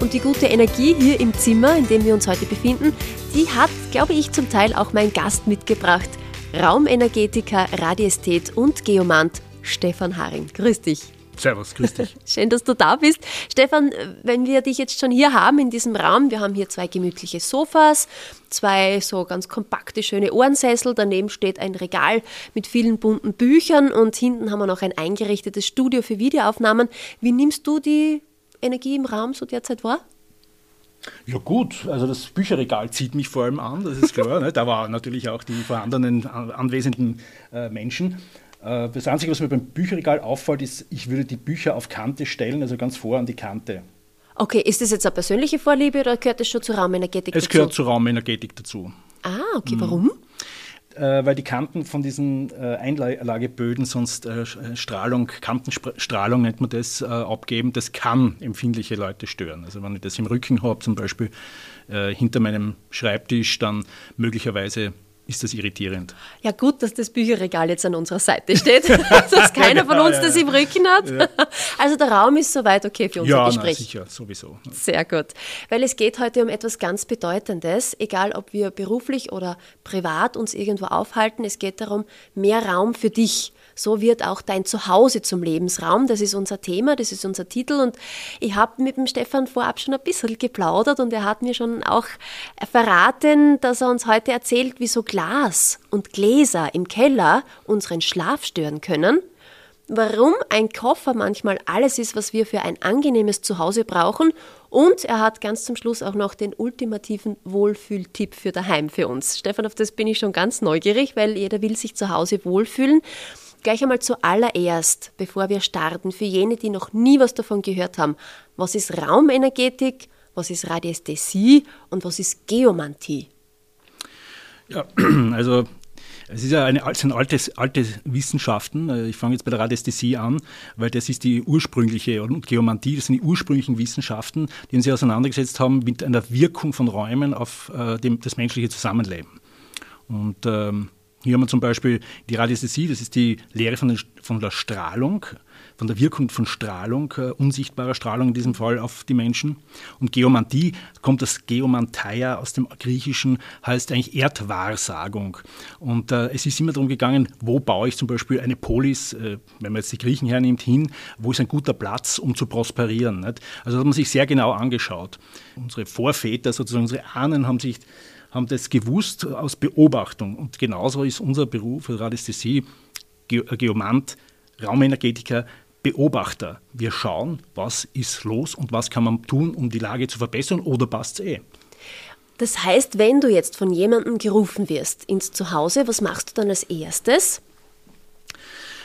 Und die gute Energie hier im Zimmer, in dem wir uns heute befinden, die hat, glaube ich, zum Teil auch mein Gast mitgebracht. Raumenergetiker, Radiesthet und Geomant Stefan Haring. Grüß dich. Servus, grüß dich. Schön, dass du da bist. Stefan, wenn wir dich jetzt schon hier haben in diesem Raum, wir haben hier zwei gemütliche Sofas, zwei so ganz kompakte, schöne Ohrensessel, daneben steht ein Regal mit vielen bunten Büchern und hinten haben wir noch ein eingerichtetes Studio für Videoaufnahmen. Wie nimmst du die Energie im Raum so derzeit wahr? Ja gut, also das Bücherregal zieht mich vor allem an, das ist klar. ne? Da waren natürlich auch die vorhandenen anwesenden äh, Menschen. Äh, das Einzige, was mir beim Bücherregal auffällt, ist, ich würde die Bücher auf Kante stellen, also ganz vor an die Kante. Okay, ist das jetzt eine persönliche Vorliebe oder gehört das schon zur Raumenergetik es dazu? Es gehört zur Raumenergetik dazu. Ah, okay, warum? Äh, weil die Kanten von diesen äh, Einlageböden sonst äh, Strahlung, Kantenstrahlung nennt man das, abgeben. Das kann empfindliche Leute stören. Also wenn ich das im Rücken habe, zum Beispiel hinter meinem Schreibtisch, dann möglicherweise ist das irritierend. Ja, gut, dass das Bücherregal jetzt an unserer Seite steht, dass keiner von uns das im Rücken hat. Also der Raum ist soweit okay für unser ja, Gespräch. Ja, sicher, sowieso. Sehr gut. Weil es geht heute um etwas ganz Bedeutendes, egal ob wir beruflich oder privat uns irgendwo aufhalten. Es geht darum, mehr Raum für dich. So wird auch dein Zuhause zum Lebensraum. Das ist unser Thema, das ist unser Titel. Und ich habe mit dem Stefan vorab schon ein bisschen geplaudert und er hat mir schon auch verraten, dass er uns heute erzählt, wieso Glas und Gläser im Keller unseren Schlaf stören können. Warum ein Koffer manchmal alles ist, was wir für ein angenehmes Zuhause brauchen. Und er hat ganz zum Schluss auch noch den ultimativen Wohlfühltipp für daheim für uns. Stefan, auf das bin ich schon ganz neugierig, weil jeder will sich zu Hause wohlfühlen. Gleich einmal zuallererst, bevor wir starten, für jene, die noch nie was davon gehört haben, was ist Raumenergetik, was ist Radiästhesie und was ist Geomantie? Ja, also es ist ja eine, sind altes, alte Wissenschaften. Ich fange jetzt bei der Radiästhesie an, weil das ist die ursprüngliche, und Geomantie, das sind die ursprünglichen Wissenschaften, die sich auseinandergesetzt haben mit einer Wirkung von Räumen auf äh, dem, das menschliche Zusammenleben. Und ähm, hier haben wir zum Beispiel die Radiästhesie, das ist die Lehre von, den, von der Strahlung, von der Wirkung von Strahlung, äh, unsichtbarer Strahlung in diesem Fall auf die Menschen. Und Geomantie kommt das Geomanteia aus dem Griechischen, heißt eigentlich Erdwahrsagung. Und äh, es ist immer darum gegangen, wo baue ich zum Beispiel eine Polis, äh, wenn man jetzt die Griechen hernimmt, hin, wo ist ein guter Platz, um zu prosperieren. Nicht? Also das hat man sich sehr genau angeschaut. Unsere Vorväter, sozusagen unsere Ahnen haben sich haben das gewusst aus Beobachtung. Und genauso ist unser Beruf, Radiästhesie, Ge Geomant, Raumenergetiker, Beobachter. Wir schauen, was ist los und was kann man tun, um die Lage zu verbessern oder passt es eh. Das heißt, wenn du jetzt von jemandem gerufen wirst ins Zuhause, was machst du dann als erstes?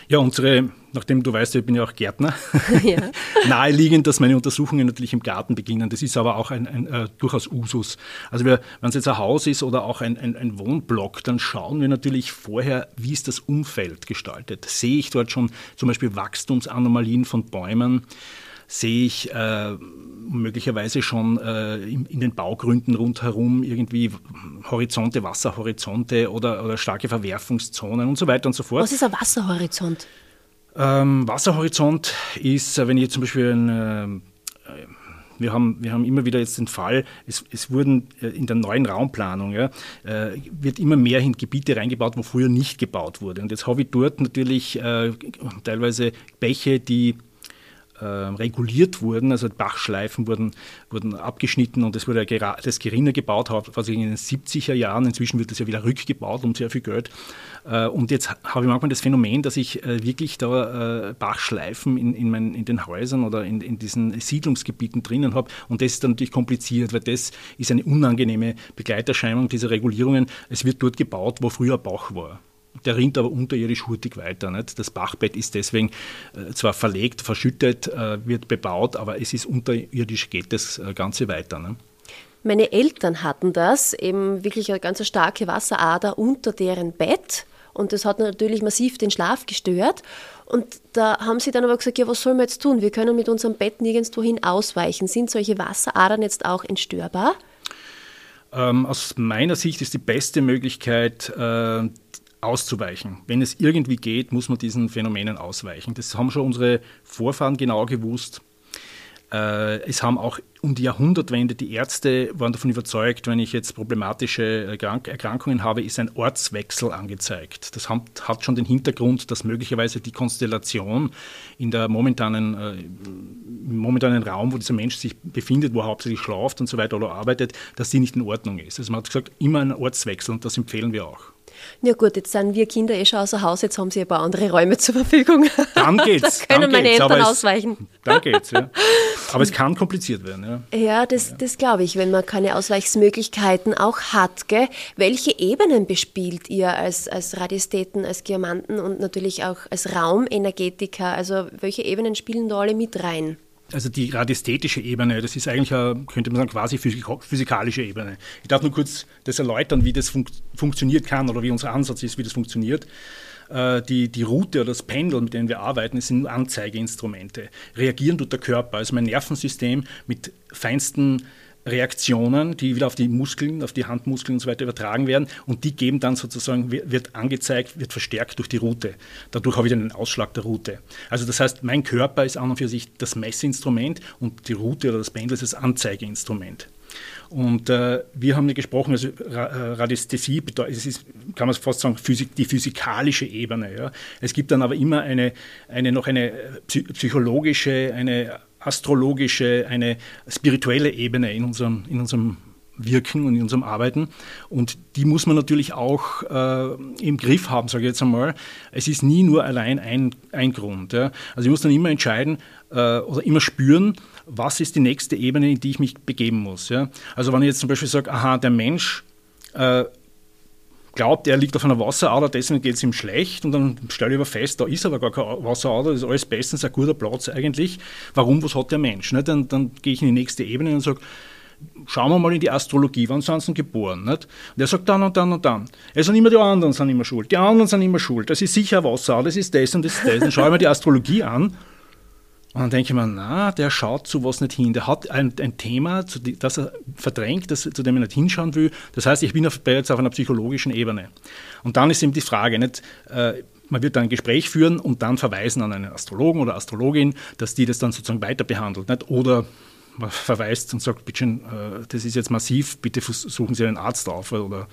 Ja, unsere, nachdem du weißt, ich bin ja auch Gärtner, ja. naheliegend, dass meine Untersuchungen natürlich im Garten beginnen. Das ist aber auch ein, ein äh, durchaus Usus. Also wenn es jetzt ein Haus ist oder auch ein, ein, ein, Wohnblock, dann schauen wir natürlich vorher, wie ist das Umfeld gestaltet. Sehe ich dort schon zum Beispiel Wachstumsanomalien von Bäumen? sehe ich äh, möglicherweise schon äh, in, in, den Baugründen rundherum irgendwie Horizonte, Wasserhorizonte oder, oder, starke Verwerfungszonen und so weiter und so fort. Was ist ein Wasserhorizont? Ähm, Wasserhorizont ist, wenn ich zum Beispiel ein äh, wir haben, wir haben immer wieder jetzt den Fall, es, es wurden äh, in der neuen Raumplanung, ja, äh, wird immer mehr in Gebiete reingebaut, wo früher nicht gebaut wurde. Und jetzt habe ich dort natürlich äh, teilweise Bäche, die äh, reguliert wurden, also Bachschleifen wurden, wurden abgeschnitten und es wurde das Gerinner gebaut, was in den 70er Jahren, inzwischen wird das ja wieder rückgebaut um sehr viel Geld. Äh, und jetzt habe ich manchmal das Phänomen, dass ich äh, wirklich da Bachschleifen in, in, mein, in den Häusern oder in, in diesen Siedlungsgebieten drinnen habe und das ist dann natürlich kompliziert, weil das ist eine unangenehme Begleiterscheinung dieser Regulierungen. Es wird dort gebaut, wo früher Bach war. Der rinnt aber unterirdisch hurtig weiter. Nicht? Das Bachbett ist deswegen äh, zwar verlegt, verschüttet, äh, wird bebaut, aber es ist unterirdisch, geht das äh, Ganze weiter. Ne? Meine Eltern hatten das, eben wirklich eine ganz starke Wasserader unter deren Bett. Und das hat natürlich massiv den Schlaf gestört. Und da haben sie dann aber gesagt, ja, was sollen wir jetzt tun? Wir können mit unserem Bett nirgendwo hin ausweichen. Sind solche Wasseradern jetzt auch entstörbar? Ähm, aus meiner Sicht ist die beste Möglichkeit, äh, auszuweichen. Wenn es irgendwie geht, muss man diesen Phänomenen ausweichen. Das haben schon unsere Vorfahren genau gewusst. Äh, es haben auch um die Jahrhundertwende die Ärzte waren davon überzeugt, wenn ich jetzt problematische Erkrankungen habe, ist ein Ortswechsel angezeigt. Das hat schon den Hintergrund, dass möglicherweise die Konstellation in der momentanen, äh, im momentanen Raum, wo dieser Mensch sich befindet, wo er hauptsächlich schlaft und so weiter oder arbeitet, dass die nicht in Ordnung ist. Also man hat gesagt, immer ein Ortswechsel und das empfehlen wir auch. Ja gut, jetzt sind wir Kinder eh schon außer Haus, jetzt haben sie ein paar andere Räume zur Verfügung. Dann geht's. da können dann meine geht's, Eltern ausweichen. Es, dann geht's, ja. Aber es kann kompliziert werden, ja. Ja, das, das glaube ich, wenn man keine Ausweichsmöglichkeiten auch hat. Gell? Welche Ebenen bespielt ihr als, als Radiästheten, als Geomanten und natürlich auch als Raumenergetiker? Also welche Ebenen spielen da alle mit rein? Also die radiästhetische Ebene, das ist eigentlich, eine, könnte man sagen, quasi physikalische Ebene. Ich darf nur kurz das erläutern, wie das fun funktioniert kann oder wie unser Ansatz ist, wie das funktioniert. Äh, die, die Route oder das Pendel, mit denen wir arbeiten, sind Anzeigeinstrumente. Reagieren tut der Körper, also mein Nervensystem mit feinsten Reaktionen, die wieder auf die Muskeln, auf die Handmuskeln und so weiter übertragen werden und die geben dann sozusagen, wird angezeigt, wird verstärkt durch die Route. Dadurch habe ich dann den Ausschlag der Route. Also das heißt, mein Körper ist an und für sich das Messinstrument und die Route oder das Pendel ist das Anzeigeinstrument. Und äh, wir haben gesprochen, also äh, Radiästhesie bedeutet, es ist, kann man fast sagen, Physik, die physikalische Ebene. Ja. Es gibt dann aber immer eine, eine noch eine psychologische, eine astrologische, eine spirituelle Ebene in unserem, in unserem Wirken und in unserem Arbeiten. Und die muss man natürlich auch äh, im Griff haben, sage ich jetzt einmal. Es ist nie nur allein ein, ein Grund. Ja. Also ich muss dann immer entscheiden äh, oder immer spüren, was ist die nächste Ebene, in die ich mich begeben muss. Ja. Also wenn ich jetzt zum Beispiel sage, aha, der Mensch äh, glaubt, er liegt auf einer Wasserader, deswegen geht es ihm schlecht und dann stelle ich aber fest, da ist aber gar keine Wasserader, das ist alles bestens ein guter Platz eigentlich. Warum, was hat der Mensch? Dann, dann gehe ich in die nächste Ebene und sage, schauen wir mal in die Astrologie, wann sind sie geboren? Nicht? Und er sagt dann und dann und dann. Es sind immer die anderen sind immer schuld, die anderen sind immer schuld, das ist sicher Wasser, das ist das und das ist das. Dann schaue ich mir die Astrologie an und dann denke ich mir, na, der schaut zu was nicht hin. Der hat ein, ein Thema, das er verdrängt, das, zu dem er nicht hinschauen will. Das heißt, ich bin auf, jetzt auf einer psychologischen Ebene. Und dann ist eben die Frage, nicht, äh, man wird dann ein Gespräch führen und dann verweisen an einen Astrologen oder Astrologin, dass die das dann sozusagen weiter behandelt. Nicht? Oder man verweist und sagt, bitte, äh, das ist jetzt massiv, bitte suchen Sie einen Arzt auf. Oder,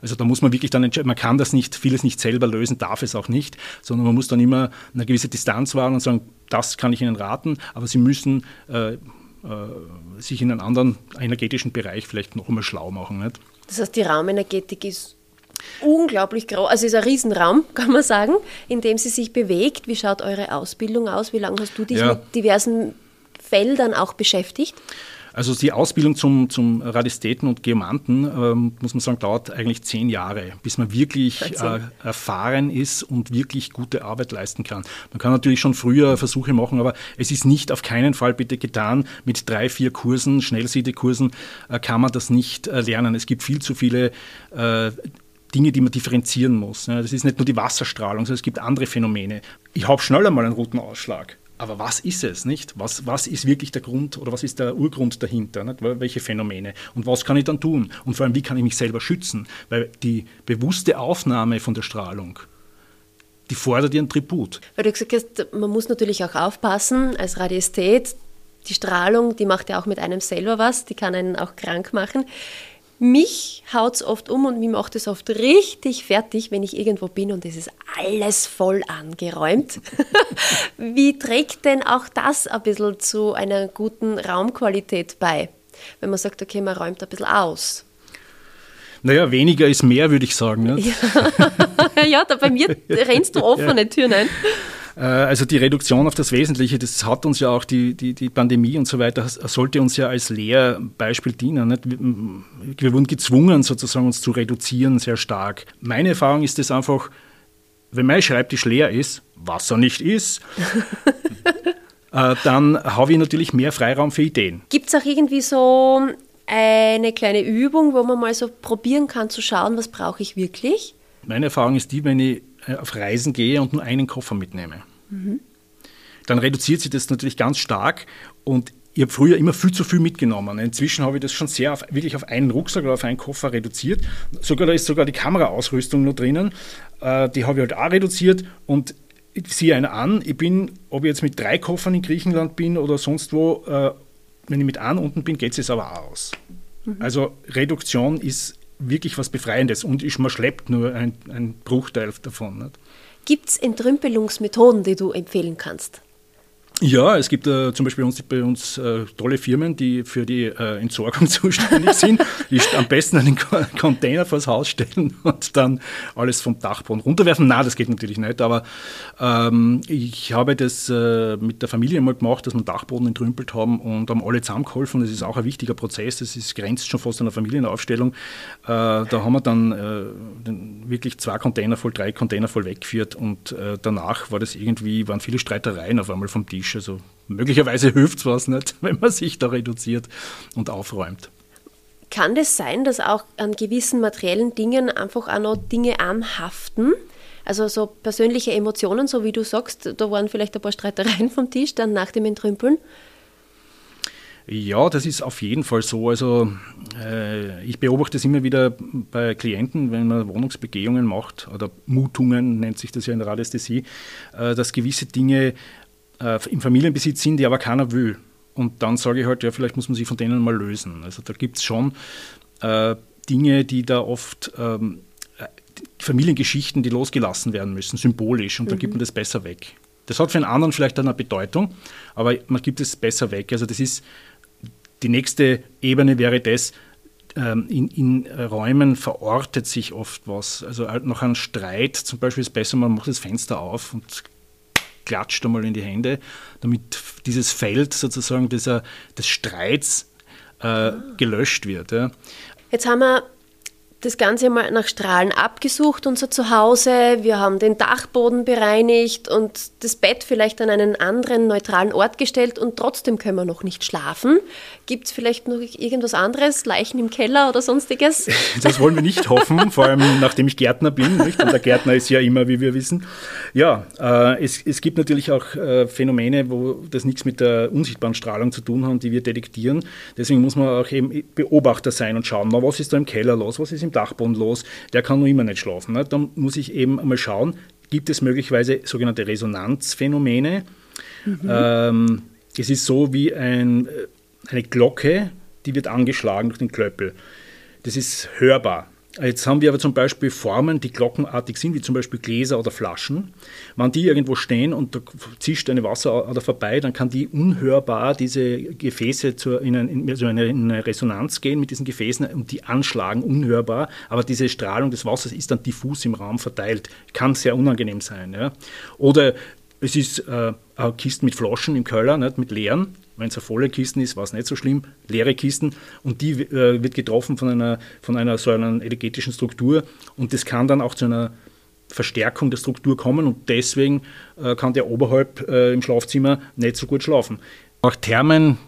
also da muss man wirklich dann entscheiden, man kann das nicht, vieles nicht selber lösen, darf es auch nicht, sondern man muss dann immer eine gewisse Distanz wahren und sagen, das kann ich Ihnen raten, aber Sie müssen äh, äh, sich in einem anderen energetischen Bereich vielleicht noch einmal schlau machen. Nicht? Das heißt, die Raumenergetik ist unglaublich groß, also es ist ein Riesenraum, kann man sagen, in dem sie sich bewegt. Wie schaut eure Ausbildung aus? Wie lange hast du dich ja. mit diversen Feldern auch beschäftigt? Also die Ausbildung zum, zum Radistäten und Geomanten, ähm, muss man sagen, dauert eigentlich zehn Jahre, bis man wirklich äh, erfahren ist und wirklich gute Arbeit leisten kann. Man kann natürlich schon früher Versuche machen, aber es ist nicht auf keinen Fall bitte getan. Mit drei, vier Kursen, Schnellsiedekursen, äh, kann man das nicht äh, lernen. Es gibt viel zu viele äh, Dinge, die man differenzieren muss. Das ist nicht nur die Wasserstrahlung, sondern es gibt andere Phänomene. Ich habe schneller mal einen roten Ausschlag. Aber was ist es, nicht? Was, was ist wirklich der Grund oder was ist der Urgrund dahinter? Nicht? Welche Phänomene? Und was kann ich dann tun? Und vor allem, wie kann ich mich selber schützen? Weil die bewusste Aufnahme von der Strahlung, die fordert ihren Tribut. Weil du gesagt hast, man muss natürlich auch aufpassen als Radiesthet. Die Strahlung, die macht ja auch mit einem selber was, die kann einen auch krank machen. Mich haut es oft um und mich macht es oft richtig fertig, wenn ich irgendwo bin und es ist alles voll angeräumt. Wie trägt denn auch das ein bisschen zu einer guten Raumqualität bei? Wenn man sagt, okay, man räumt ein bisschen aus. Naja, weniger ist mehr, würde ich sagen. Ne? Ja, ja da bei mir rennst du offene. Türen ein. Äh, also die Reduktion auf das Wesentliche, das hat uns ja auch die, die, die Pandemie und so weiter, sollte uns ja als Lehrbeispiel dienen. Nicht? Wir wurden gezwungen, sozusagen uns zu reduzieren sehr stark. Meine Erfahrung ist es einfach, wenn mein Schreibtisch leer ist, was er nicht ist, äh, dann habe ich natürlich mehr Freiraum für Ideen. Gibt es auch irgendwie so eine kleine Übung, wo man mal so probieren kann zu schauen, was brauche ich wirklich? Meine Erfahrung ist die, wenn ich auf Reisen gehe und nur einen Koffer mitnehme. Mhm. Dann reduziert sich das natürlich ganz stark und ich habe früher immer viel zu viel mitgenommen. Inzwischen habe ich das schon sehr auf, wirklich auf einen Rucksack oder auf einen Koffer reduziert. Sogar da ist sogar die Kameraausrüstung noch drinnen. Äh, die habe ich halt auch reduziert und ich ziehe eine an. Ich bin, ob ich jetzt mit drei Koffern in Griechenland bin oder sonst wo, äh, wenn ich mit einem unten bin, geht es aber auch aus. Mhm. Also Reduktion ist wirklich was Befreiendes und ist, man schleppt nur ein, ein Bruchteil davon. Gibt es Entrümpelungsmethoden, die du empfehlen kannst? Ja, es gibt äh, zum Beispiel uns, bei uns äh, tolle Firmen, die für die äh, Entsorgung zuständig sind, die am besten einen Container vors Haus stellen und dann alles vom Dachboden runterwerfen. Na, das geht natürlich nicht, aber ähm, ich habe das äh, mit der Familie mal gemacht, dass wir Dachboden entrümpelt haben und haben alle zusammengeholfen. Das ist auch ein wichtiger Prozess, das ist, grenzt schon fast an einer Familienaufstellung. Äh, da haben wir dann äh, wirklich zwei Container voll, drei Container voll weggeführt und danach war das irgendwie, waren viele Streitereien auf einmal vom Tisch. Tisch. Also möglicherweise hilft es was nicht, wenn man sich da reduziert und aufräumt. Kann es das sein, dass auch an gewissen materiellen Dingen einfach auch noch Dinge anhaften? Also so persönliche Emotionen, so wie du sagst, da waren vielleicht ein paar Streitereien vom Tisch dann nach dem Entrümpeln. Ja, das ist auf jeden Fall so. Also äh, ich beobachte es immer wieder bei Klienten, wenn man Wohnungsbegehungen macht oder Mutungen nennt sich das ja in der Radiästhesie, äh, dass gewisse Dinge äh, im Familienbesitz sind, die aber keiner will. Und dann sage ich halt, ja, vielleicht muss man sich von denen mal lösen. Also da gibt es schon äh, Dinge, die da oft ähm, Familiengeschichten, die losgelassen werden müssen, symbolisch, und mhm. da gibt man das besser weg. Das hat für einen anderen vielleicht eine Bedeutung, aber man gibt es besser weg. Also das ist die nächste Ebene wäre das, ähm, in, in, Räumen verortet sich oft was. Also nach einem Streit zum Beispiel ist es besser, man macht das Fenster auf und klatscht einmal in die Hände, damit dieses Feld sozusagen dieser, des Streits äh, gelöscht wird. Ja. Jetzt haben wir das Ganze mal nach Strahlen abgesucht, unser Zuhause. Wir haben den Dachboden bereinigt und das Bett vielleicht an einen anderen neutralen Ort gestellt und trotzdem können wir noch nicht schlafen. Gibt es vielleicht noch irgendwas anderes, Leichen im Keller oder sonstiges? Das wollen wir nicht hoffen, vor allem nachdem ich Gärtner bin. Nicht? Und der Gärtner ist ja immer, wie wir wissen. Ja, äh, es, es gibt natürlich auch äh, Phänomene, wo das nichts mit der unsichtbaren Strahlung zu tun hat, die wir detektieren. Deswegen muss man auch eben Beobachter sein und schauen, na, was ist da im Keller los, was ist im Dachboden los, der kann noch immer nicht schlafen. Ne? Dann muss ich eben einmal schauen, gibt es möglicherweise sogenannte Resonanzphänomene. Mhm. Ähm, es ist so wie ein, äh, eine Glocke, die wird angeschlagen durch den Klöppel. Das ist hörbar. Jetzt haben wir aber zum Beispiel Formen, die glockenartig sind, wie zum Beispiel Gläser oder Flaschen. Wenn die irgendwo stehen und da zischt eine Wasserader vorbei, dann kann die unhörbar diese Gefäße zur, in, ein, in, also in, eine, Resonanz gehen mit diesen Gefäßen und die anschlagen, unhörbar. Aber diese Strahlung des Wassers ist dann diffus im Raum verteilt. Kann sehr unangenehm sein. Ja. Oder es ist äh, Kiste mit Flaschen im Keller, nicht, mit leeren. Wenn es eine volle Kiste ist, war es nicht so schlimm. Leere Kisten. Und die äh, wird getroffen von einer, von einer so einer energetischen Struktur. Und das kann dann auch zu einer Verstärkung der Struktur kommen. Und deswegen äh, kann der oberhalb äh, im Schlafzimmer nicht so gut schlafen. Auch Thermen,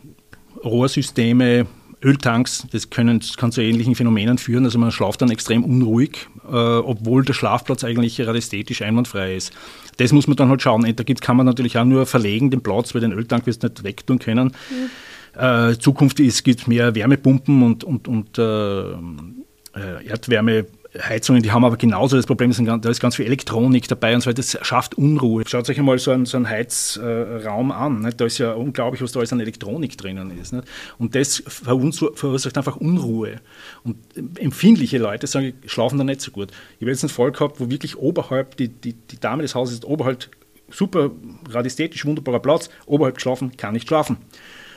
Rohrsysteme, Öltanks, das, können, das kann zu ähnlichen Phänomenen führen. Also man schlaft dann extrem unruhig, äh, obwohl der Schlafplatz eigentlich gerade ästhetisch einwandfrei ist. Das muss man dann halt schauen. Da gibt, kann man natürlich auch nur verlegen, den Platz, weil den Öltank wirst du nicht wegtun können. Mhm. Äh, Zukunft gibt es mehr Wärmepumpen und, und, und äh, äh Erdwärme Heizungen, die haben aber genauso das Problem, da ist ganz viel Elektronik dabei und so weiter. Das schafft Unruhe. Schaut euch einmal so einen, so einen Heizraum an. Nicht? Da ist ja unglaublich, was da alles an Elektronik drinnen ist. Nicht? Und das verursacht einfach Unruhe. Und empfindliche Leute sagen, schlafen da nicht so gut. Ich habe jetzt einen Fall gehabt, wo wirklich oberhalb, die, die, die Dame des Hauses ist oberhalb, super radiästhetisch, wunderbarer Platz, oberhalb geschlafen, kann nicht schlafen.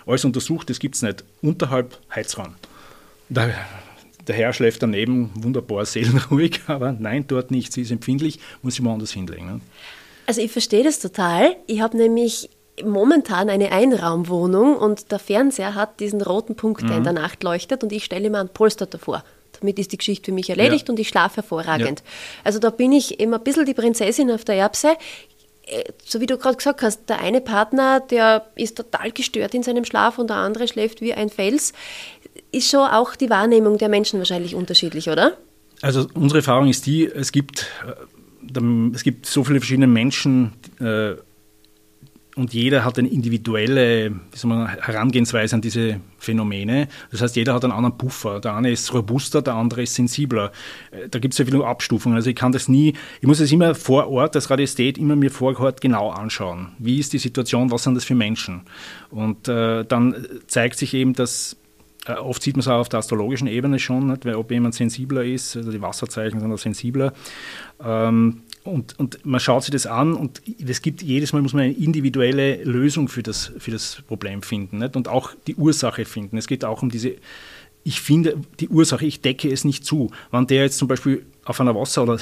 Alles untersucht, das gibt es nicht. Unterhalb Heizraum. Da der Herr schläft daneben, wunderbar seelenruhig, aber nein, dort nicht. Sie ist empfindlich, muss sie woanders hinlegen. Ne? Also ich verstehe das total. Ich habe nämlich momentan eine Einraumwohnung und der Fernseher hat diesen roten Punkt, der mhm. in der Nacht leuchtet und ich stelle mir ein Polster davor. Damit ist die Geschichte für mich erledigt ja. und ich schlafe hervorragend. Ja. Also da bin ich immer ein bisschen die Prinzessin auf der Erbse so wie du gerade gesagt hast, der eine Partner, der ist total gestört in seinem Schlaf und der andere schläft wie ein Fels, ist schon auch die Wahrnehmung der Menschen wahrscheinlich unterschiedlich, oder? Also unsere Erfahrung ist die, es gibt, äh, es gibt so viele verschiedene Menschen, äh, und jeder hat eine individuelle man, Herangehensweise an diese Phänomene. Das heißt, jeder hat einen anderen Puffer. Der eine ist robuster, der andere ist sensibler. Äh, da gibt es ja viele Abstufungen. Also ich kann das nie, ich muss es immer vor Ort, als Radiestät, immer mir vor Ort genau anschauen. Wie ist die Situation, was sind das für Menschen? Und äh, dann zeigt sich eben, dass äh, Oft sieht man es auch auf der astrologischen Ebene schon, nicht? ob jemand sensibler ist, also die Wasserzeichen sind auch sensibler. Ähm, und, und man schaut sich das an und es gibt jedes Mal muss man eine individuelle Lösung für das, für das Problem finden nicht? und auch die Ursache finden. Es geht auch um diese, ich finde die Ursache, ich decke es nicht zu. Wenn der jetzt zum Beispiel auf einer Wasser oder,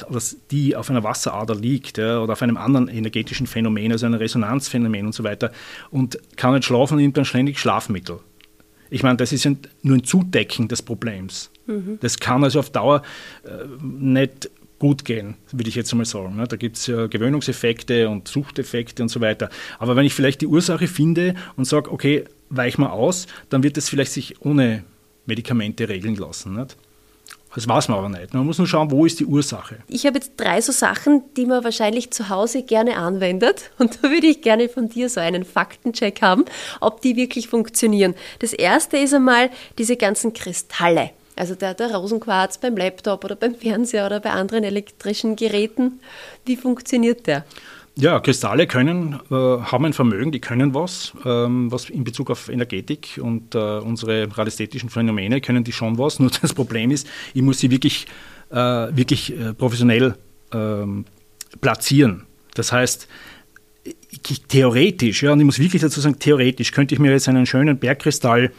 die auf einer Wasserader liegt ja, oder auf einem anderen energetischen Phänomen, also einem Resonanzphänomen und so weiter und kann nicht schlafen und nimmt dann ständig Schlafmittel. Ich meine, das ist nur ein Zudecken des Problems. Mhm. Das kann also auf Dauer äh, nicht gut gehen, würde ich jetzt mal sagen. Ne? Da gibt es ja Gewöhnungseffekte und Suchteffekte und so weiter. Aber wenn ich vielleicht die Ursache finde und sage, okay, weich mal aus, dann wird es vielleicht sich ohne Medikamente regeln lassen. Nicht? Das weiß man aber nicht. Man muss nur schauen, wo ist die Ursache. Ich habe jetzt drei so Sachen, die man wahrscheinlich zu Hause gerne anwendet. Und da würde ich gerne von dir so einen Faktencheck haben, ob die wirklich funktionieren. Das erste ist einmal diese ganzen Kristalle. Also der, der Rosenquarz beim Laptop oder beim Fernseher oder bei anderen elektrischen Geräten. Wie funktioniert der? Ja, Kristalle können, äh, haben ein Vermögen, die können was, ähm, was in Bezug auf Energetik und äh, unsere radiesthetischen Phänomene können die schon was. Nur das Problem ist, ich muss sie wirklich, äh, wirklich äh, professionell ähm, platzieren. Das heißt, ich, theoretisch, ja, und ich muss wirklich dazu sagen, theoretisch könnte ich mir jetzt einen schönen Bergkristall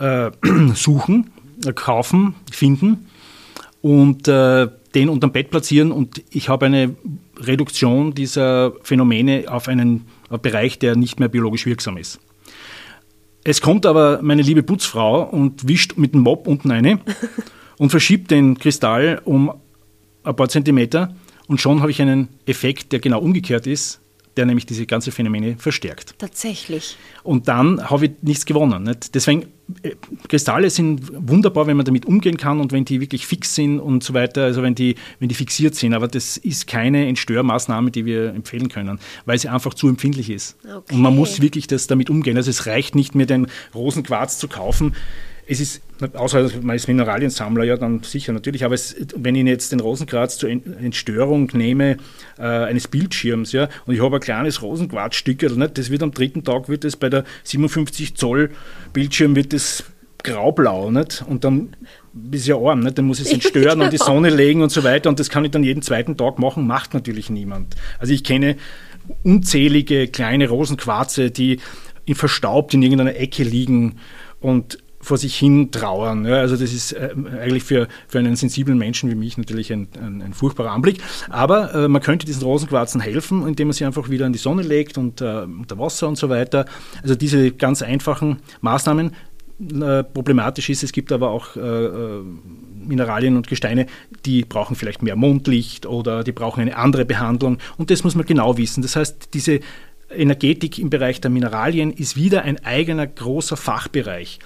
äh, suchen kaufen, finden und äh, den unterm Bett platzieren. Und ich habe eine Reduktion dieser Phänomene auf einen Bereich, der nicht mehr biologisch wirksam ist. Es kommt aber meine liebe Putzfrau und wischt mit dem Mob unten eine und verschiebt den Kristall um ein paar Zentimeter. Und schon habe ich einen Effekt, der genau umgekehrt ist der nämlich diese ganzen Phänomene verstärkt. Tatsächlich. Und dann habe ich nichts gewonnen. Nicht? Deswegen, äh, Kristalle sind wunderbar, wenn man damit umgehen kann und wenn die wirklich fix sind und so weiter, also wenn die, wenn die fixiert sind. Aber das ist keine Entstörmaßnahme, die wir empfehlen können, weil sie einfach zu empfindlich ist. Okay. Und man muss wirklich das damit umgehen. Also es reicht nicht mehr, den Rosenquarz zu kaufen es ist, außer man ist Mineraliensammler, ja, dann sicher natürlich, aber es, wenn ich jetzt den Rosenkratz zur Entstörung nehme äh, eines Bildschirms, ja, und ich habe ein kleines Rosenquarzstück, nicht, das wird am dritten Tag, wird es bei der 57 Zoll Bildschirm, wird das graublau, nicht, und dann ist ja arm, nicht? dann muss ich es entstören und die Sonne legen und so weiter, und das kann ich dann jeden zweiten Tag machen, macht natürlich niemand. Also ich kenne unzählige kleine Rosenquarze, die verstaubt in irgendeiner Ecke liegen und vor sich hin trauern. Ja, also das ist äh, eigentlich für, für einen sensiblen Menschen wie mich natürlich ein, ein, ein furchtbarer Anblick. Aber äh, man könnte diesen Rosenquarzen helfen, indem man sie einfach wieder in die Sonne legt und äh, unter Wasser und so weiter. Also diese ganz einfachen Maßnahmen. Äh, problematisch ist, es gibt aber auch äh, äh, Mineralien und Gesteine, die brauchen vielleicht mehr Mondlicht oder die brauchen eine andere Behandlung. Und das muss man genau wissen. Das heißt, diese Energetik im Bereich der Mineralien ist wieder ein eigener großer Fachbereich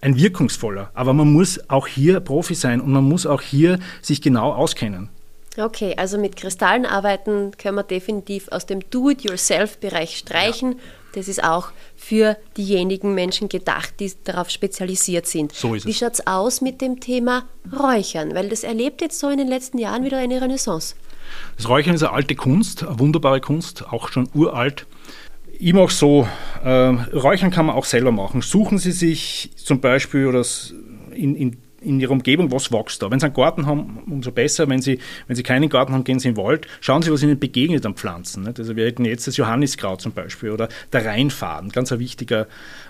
ein wirkungsvoller. Aber man muss auch hier Profi sein und man muss auch hier sich genau auskennen. Okay, also mit Kristallen arbeiten können wir definitiv aus dem Do-it-yourself-Bereich streichen. Ja. Das ist auch für diejenigen Menschen gedacht, die darauf spezialisiert sind. So ist es. Wie schaut es aus mit dem Thema Räuchern? Weil das erlebt jetzt so in den letzten Jahren wieder eine Renaissance. Das Räuchern ist eine alte Kunst, eine wunderbare Kunst, auch schon uralt ich mache so, äh, Räuchern kann man auch selber machen. Suchen Sie sich zum Beispiel oder in, in, in Ihrer Umgebung, was wächst da. Wenn Sie einen Garten haben, umso besser. Wenn Sie, wenn Sie keinen Garten haben, gehen Sie in den Wald. Schauen Sie, was Ihnen begegnet an Pflanzen. Nicht? Also wir hätten jetzt das Johanniskraut zum Beispiel oder der Rheinfaden, ganz eine, wichtiger,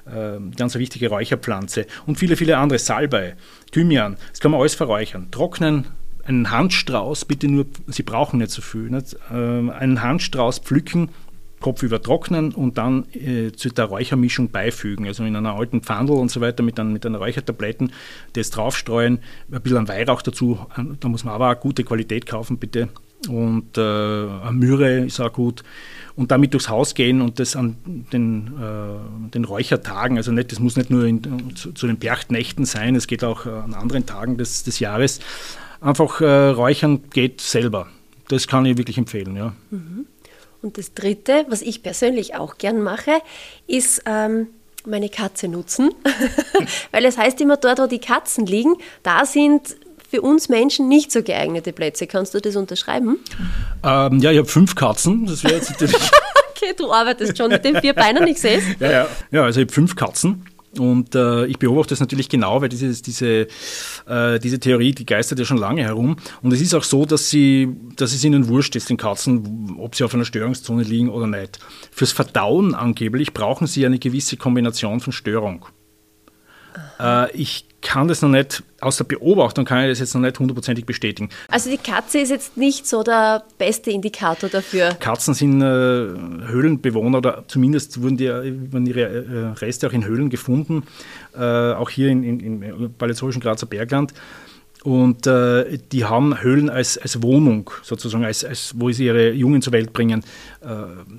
äh, ganz eine wichtige Räucherpflanze. Und viele, viele andere, Salbei, Thymian, das kann man alles verräuchern. Trocknen, einen Handstrauß, bitte nur, Sie brauchen nicht so viel, nicht? Äh, einen Handstrauß pflücken, Kopf übertrocknen und dann äh, zu der Räuchermischung beifügen. Also in einer alten Pfandel und so weiter mit, einem, mit einer Räuchertabletten das draufstreuen, ein bisschen Weihrauch dazu. Da muss man aber auch gute Qualität kaufen, bitte. und äh, Myrrhe ist auch gut. Und damit durchs Haus gehen und das an den, äh, den Räuchertagen, also nicht, das muss nicht nur in, zu, zu, den Berchtnächten sein, es geht auch äh, an anderen Tagen des, des Jahres. Einfach äh, räuchern geht selber. Das kann ich wirklich empfehlen, ja. Mhm. Und das Dritte, was ich persönlich auch gern mache, ist ähm, meine Katze nutzen. Weil es heißt immer, dort, wo die Katzen liegen, da sind für uns Menschen nicht so geeignete Plätze. Kannst du das unterschreiben? Ähm, ja, ich habe fünf Katzen. Das wäre jetzt natürlich. okay, du arbeitest schon mit den vier Beinen, ich sehe es. Ja, ja. ja, also ich habe fünf Katzen. Und äh, ich beobachte das natürlich genau, weil dieses, diese, äh, diese Theorie, die geistert ja schon lange herum. Und es ist auch so, dass, sie, dass es ihnen wurscht ist, den Katzen, ob sie auf einer Störungszone liegen oder nicht. Fürs Verdauen angeblich brauchen sie eine gewisse Kombination von Störung. Äh, ich kann das noch nicht, aus der Beobachtung kann ich das jetzt noch nicht hundertprozentig bestätigen. Also die Katze ist jetzt nicht so der beste Indikator dafür. Katzen sind äh, Höhlenbewohner oder zumindest wurden, die, wurden ihre äh, Reste auch in Höhlen gefunden, äh, auch hier in, in, im Palästorischen Grazer Bergland. Und äh, die haben Höhlen als, als Wohnung, sozusagen, als, als, wo sie ihre Jungen zur Welt bringen. Äh,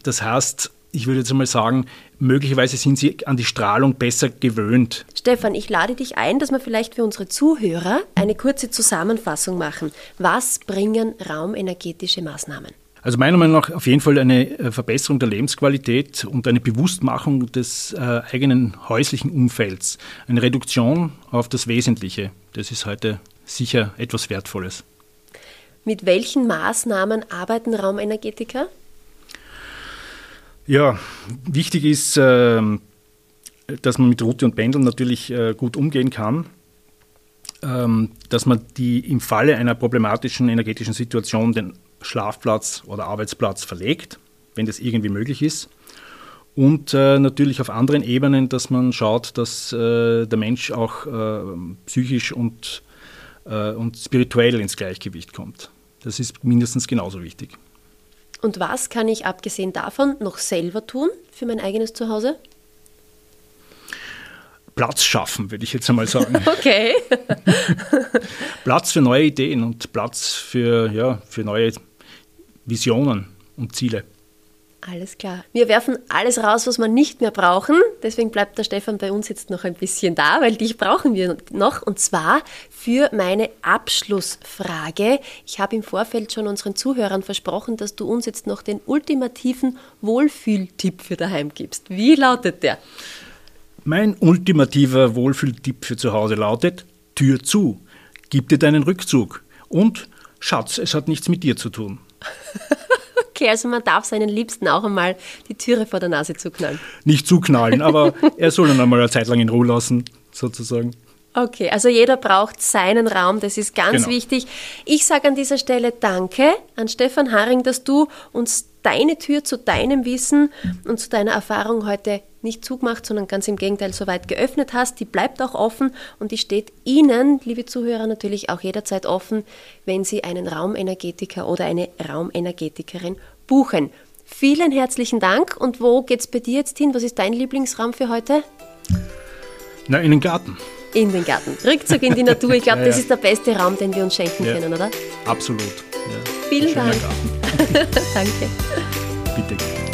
das heißt, ich würde jetzt einmal sagen, möglicherweise sind sie an die Strahlung besser gewöhnt. Stefan, ich lade dich ein, dass wir vielleicht für unsere Zuhörer eine kurze Zusammenfassung machen. Was bringen raumenergetische Maßnahmen? Also meiner Meinung nach auf jeden Fall eine äh, Verbesserung der Lebensqualität und eine Bewusstmachung des äh, eigenen häuslichen Umfelds. Eine Reduktion auf das Wesentliche. Das ist heute sicher etwas Wertvolles. Mit welchen Maßnahmen arbeiten Raumenergetiker? Ja, wichtig ist, ähm, dass man mit Route und Pendeln natürlich äh, gut umgehen kann, ähm, dass man die im Falle einer problematischen energetischen Situation den Schlafplatz oder Arbeitsplatz verlegt, wenn das irgendwie möglich ist. Und äh, natürlich auf anderen Ebenen, dass man schaut, dass äh, der Mensch auch psychisch und, und spirituell ins Gleichgewicht kommt. Das ist mindestens genauso wichtig. Und was kann ich abgesehen davon noch selber tun für mein eigenes Zuhause? Platz schaffen, würde ich jetzt einmal sagen. Okay. Platz für neue Ideen und Platz für, ja, für neue Visionen und Ziele. Alles klar. Wir werfen alles raus, was wir nicht mehr brauchen. Deswegen bleibt der Stefan bei uns jetzt noch ein bisschen da, weil dich brauchen wir noch. Und zwar für meine Abschlussfrage. Ich habe im Vorfeld schon unseren Zuhörern versprochen, dass du uns jetzt noch den ultimativen Wohlfühltipp für daheim gibst. Wie lautet der? Mein ultimativer Wohlfühltipp für zu Hause lautet: Tür zu, gib dir deinen Rückzug und Schatz, es hat nichts mit dir zu tun. Okay, also man darf seinen Liebsten auch einmal die Türe vor der Nase zuknallen. Nicht zuknallen, aber er soll ihn einmal eine Zeit lang in Ruhe lassen, sozusagen. Okay, also jeder braucht seinen Raum, das ist ganz genau. wichtig. Ich sage an dieser Stelle Danke an Stefan Haring, dass du uns deine Tür zu deinem Wissen und zu deiner Erfahrung heute nicht zugemacht, sondern ganz im Gegenteil so weit geöffnet hast. Die bleibt auch offen und die steht Ihnen, liebe Zuhörer, natürlich auch jederzeit offen, wenn Sie einen Raumenergetiker oder eine Raumenergetikerin buchen. Vielen herzlichen Dank und wo geht's bei dir jetzt hin? Was ist dein Lieblingsraum für heute? Na, in den Garten in den Garten. Rückzug in die Natur. Ich glaube, ja, ja. das ist der beste Raum, den wir uns schenken ja. können, oder? Absolut. Vielen Dank. Danke. Bitte.